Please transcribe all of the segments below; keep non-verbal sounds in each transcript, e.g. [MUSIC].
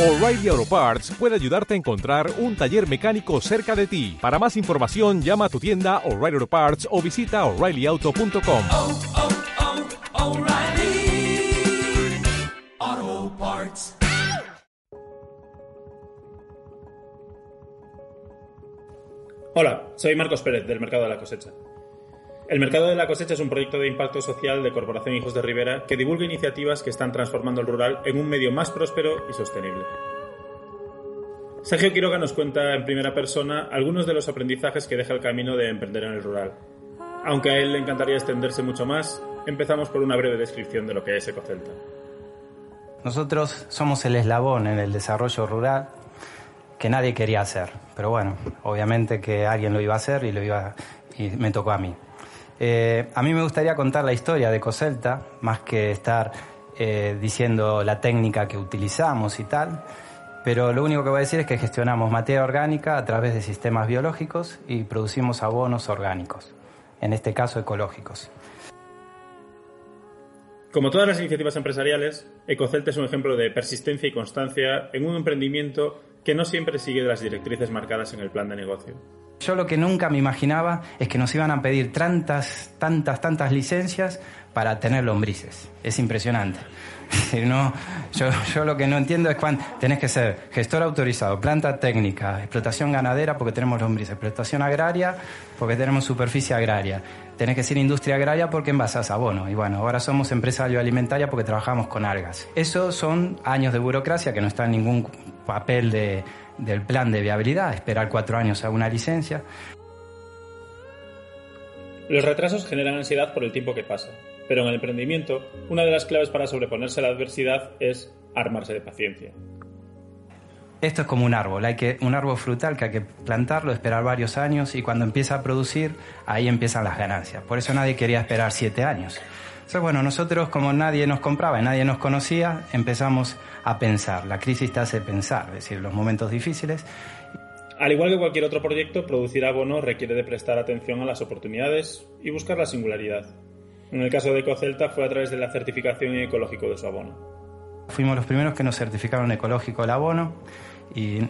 O'Reilly Auto Parts puede ayudarte a encontrar un taller mecánico cerca de ti. Para más información, llama a tu tienda O'Reilly Auto Parts o visita oreillyauto.com. oh, oh, Parts. Hola, soy Marcos Pérez del Mercado de la Cosecha. El Mercado de la Cosecha es un proyecto de impacto social de Corporación Hijos de Rivera que divulga iniciativas que están transformando el rural en un medio más próspero y sostenible. Sergio Quiroga nos cuenta en primera persona algunos de los aprendizajes que deja el camino de emprender en el rural. Aunque a él le encantaría extenderse mucho más, empezamos por una breve descripción de lo que es Ecocelta. Nosotros somos el eslabón en el desarrollo rural que nadie quería hacer, pero bueno, obviamente que alguien lo iba a hacer y, lo iba, y me tocó a mí. Eh, a mí me gustaría contar la historia de Coselta, más que estar eh, diciendo la técnica que utilizamos y tal, pero lo único que voy a decir es que gestionamos materia orgánica a través de sistemas biológicos y producimos abonos orgánicos, en este caso ecológicos. Como todas las iniciativas empresariales, Ecocelta es un ejemplo de persistencia y constancia en un emprendimiento que no siempre sigue las directrices marcadas en el plan de negocio. Yo lo que nunca me imaginaba es que nos iban a pedir tantas, tantas, tantas licencias para tener lombrices. Es impresionante. [LAUGHS] No, yo, lo que no entiendo es cuando tenés que ser gestor autorizado, planta técnica, explotación ganadera porque tenemos lombrices, explotación agraria porque tenemos superficie agraria, tenés que ser industria agraria porque envasas abono. Y bueno, ahora somos empresa agroalimentaria porque trabajamos con algas. Eso son años de burocracia que no está en ningún papel de, del plan de viabilidad, esperar cuatro años a una licencia. Los retrasos generan ansiedad por el tiempo que pasa, pero en el emprendimiento, una de las claves para sobreponerse a la adversidad es armarse de paciencia. Esto es como un árbol, hay que, un árbol frutal que hay que plantarlo, esperar varios años y cuando empieza a producir, ahí empiezan las ganancias. Por eso nadie quería esperar siete años. Entonces, bueno, nosotros como nadie nos compraba y nadie nos conocía, empezamos a pensar. La crisis te hace pensar, es decir, los momentos difíciles. Al igual que cualquier otro proyecto, producir abono requiere de prestar atención a las oportunidades y buscar la singularidad. En el caso de Ecocelta fue a través de la certificación ecológico de su abono. Fuimos los primeros que nos certificaron ecológico el abono y,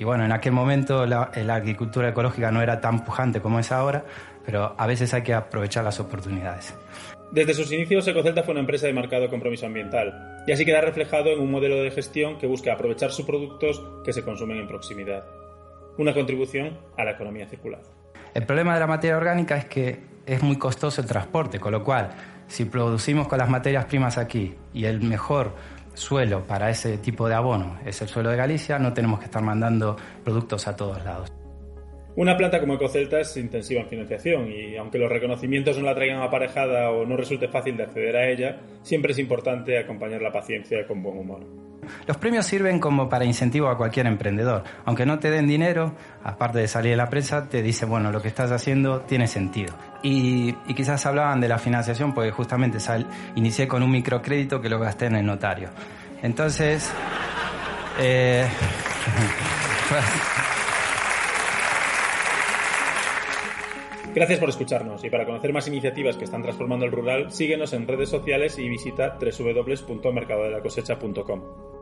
y bueno, en aquel momento la, la, agricultura ecológica no era tan pujante como es ahora, pero a veces hay que aprovechar las oportunidades. Desde sus inicios, Ecocelta fue una empresa de marcado compromiso ambiental y así queda reflejado en un modelo de gestión que busca aprovechar sus productos que se consumen en proximidad. Una contribución a la economía circular. El problema de la materia orgánica es que es muy costoso el transporte, con lo cual, si producimos con las materias primas aquí y el mejor suelo para ese tipo de abono es el suelo de Galicia, no tenemos que estar mandando productos a todos lados. Una planta como Ecocelta es intensiva en financiación y aunque los reconocimientos no la traigan aparejada o no resulte fácil de acceder a ella, siempre es importante acompañar la paciencia con buen humor. Los premios sirven como para incentivo a cualquier emprendedor. Aunque no te den dinero, aparte de salir de la prensa, te dice, bueno, lo que estás haciendo tiene sentido. Y, quizás hablaban de la financiación porque justamente sal, inicié con un microcrédito que lo gasté en el notario. Entonces... Eh, [LAUGHS] Gracias por escucharnos y para conocer más iniciativas que están transformando el rural, síguenos en redes sociales y visita www.mercadodelacosecha.com.